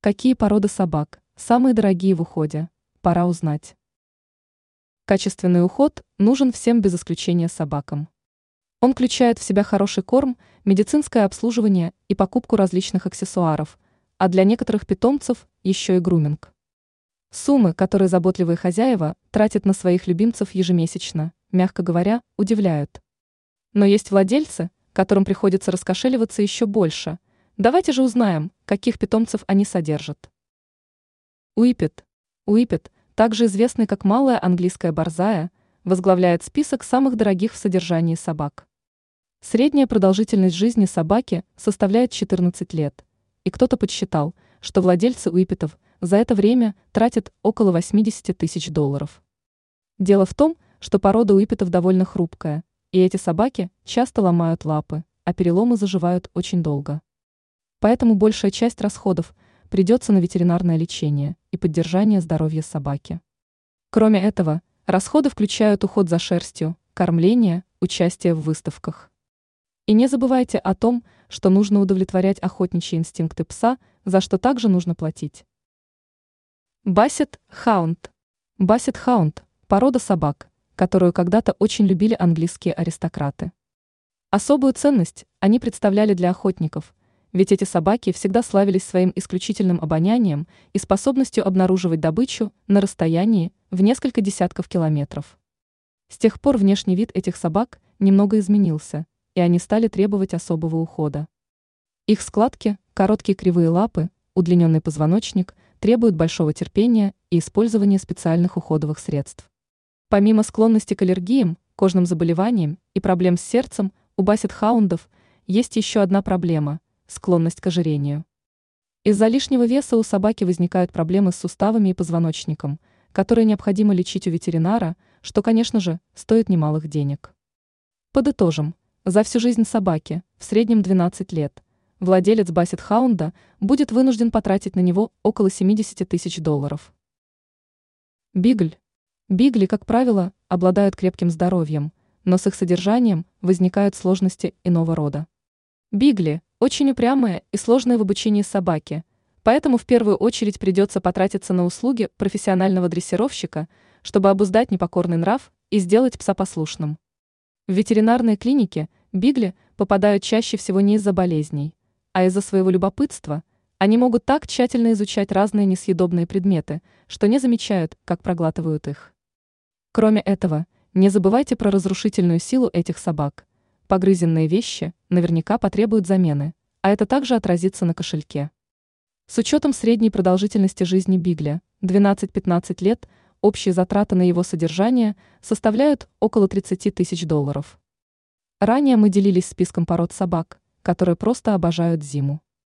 Какие породы собак самые дорогие в уходе? Пора узнать. Качественный уход нужен всем без исключения собакам. Он включает в себя хороший корм, медицинское обслуживание и покупку различных аксессуаров, а для некоторых питомцев еще и груминг. Суммы, которые заботливые хозяева тратят на своих любимцев ежемесячно, мягко говоря, удивляют. Но есть владельцы, которым приходится раскошеливаться еще больше. Давайте же узнаем, каких питомцев они содержат. Уипет. Уипет, также известный как малая английская борзая, возглавляет список самых дорогих в содержании собак. Средняя продолжительность жизни собаки составляет 14 лет, и кто-то подсчитал, что владельцы уипетов за это время тратят около 80 тысяч долларов. Дело в том, что порода уипетов довольно хрупкая, и эти собаки часто ломают лапы, а переломы заживают очень долго. Поэтому большая часть расходов придется на ветеринарное лечение и поддержание здоровья собаки. Кроме этого, расходы включают уход за шерстью, кормление, участие в выставках. И не забывайте о том, что нужно удовлетворять охотничьи инстинкты пса, за что также нужно платить. Бассет Хаунд. Бассет Хаунд – порода собак, которую когда-то очень любили английские аристократы. Особую ценность они представляли для охотников, ведь эти собаки всегда славились своим исключительным обонянием и способностью обнаруживать добычу на расстоянии в несколько десятков километров. С тех пор внешний вид этих собак немного изменился, и они стали требовать особого ухода. Их складки, короткие кривые лапы, удлиненный позвоночник требуют большого терпения и использования специальных уходовых средств. Помимо склонности к аллергиям, кожным заболеваниям и проблем с сердцем, у бассет-хаундов есть еще одна проблема – склонность к ожирению. Из-за лишнего веса у собаки возникают проблемы с суставами и позвоночником, которые необходимо лечить у ветеринара, что, конечно же, стоит немалых денег. Подытожим, за всю жизнь собаки, в среднем 12 лет, владелец бассет-хаунда будет вынужден потратить на него около 70 тысяч долларов. Бигль Бигли, как правило, обладают крепким здоровьем, но с их содержанием возникают сложности иного рода. Бигли – очень упрямые и сложные в обучении собаки, поэтому в первую очередь придется потратиться на услуги профессионального дрессировщика, чтобы обуздать непокорный нрав и сделать пса послушным. В ветеринарной клинике бигли попадают чаще всего не из-за болезней, а из-за своего любопытства – они могут так тщательно изучать разные несъедобные предметы, что не замечают, как проглатывают их. Кроме этого, не забывайте про разрушительную силу этих собак. Погрызенные вещи наверняка потребуют замены, а это также отразится на кошельке. С учетом средней продолжительности жизни Бигля, 12-15 лет, общие затраты на его содержание составляют около 30 тысяч долларов. Ранее мы делились списком пород собак, которые просто обожают зиму.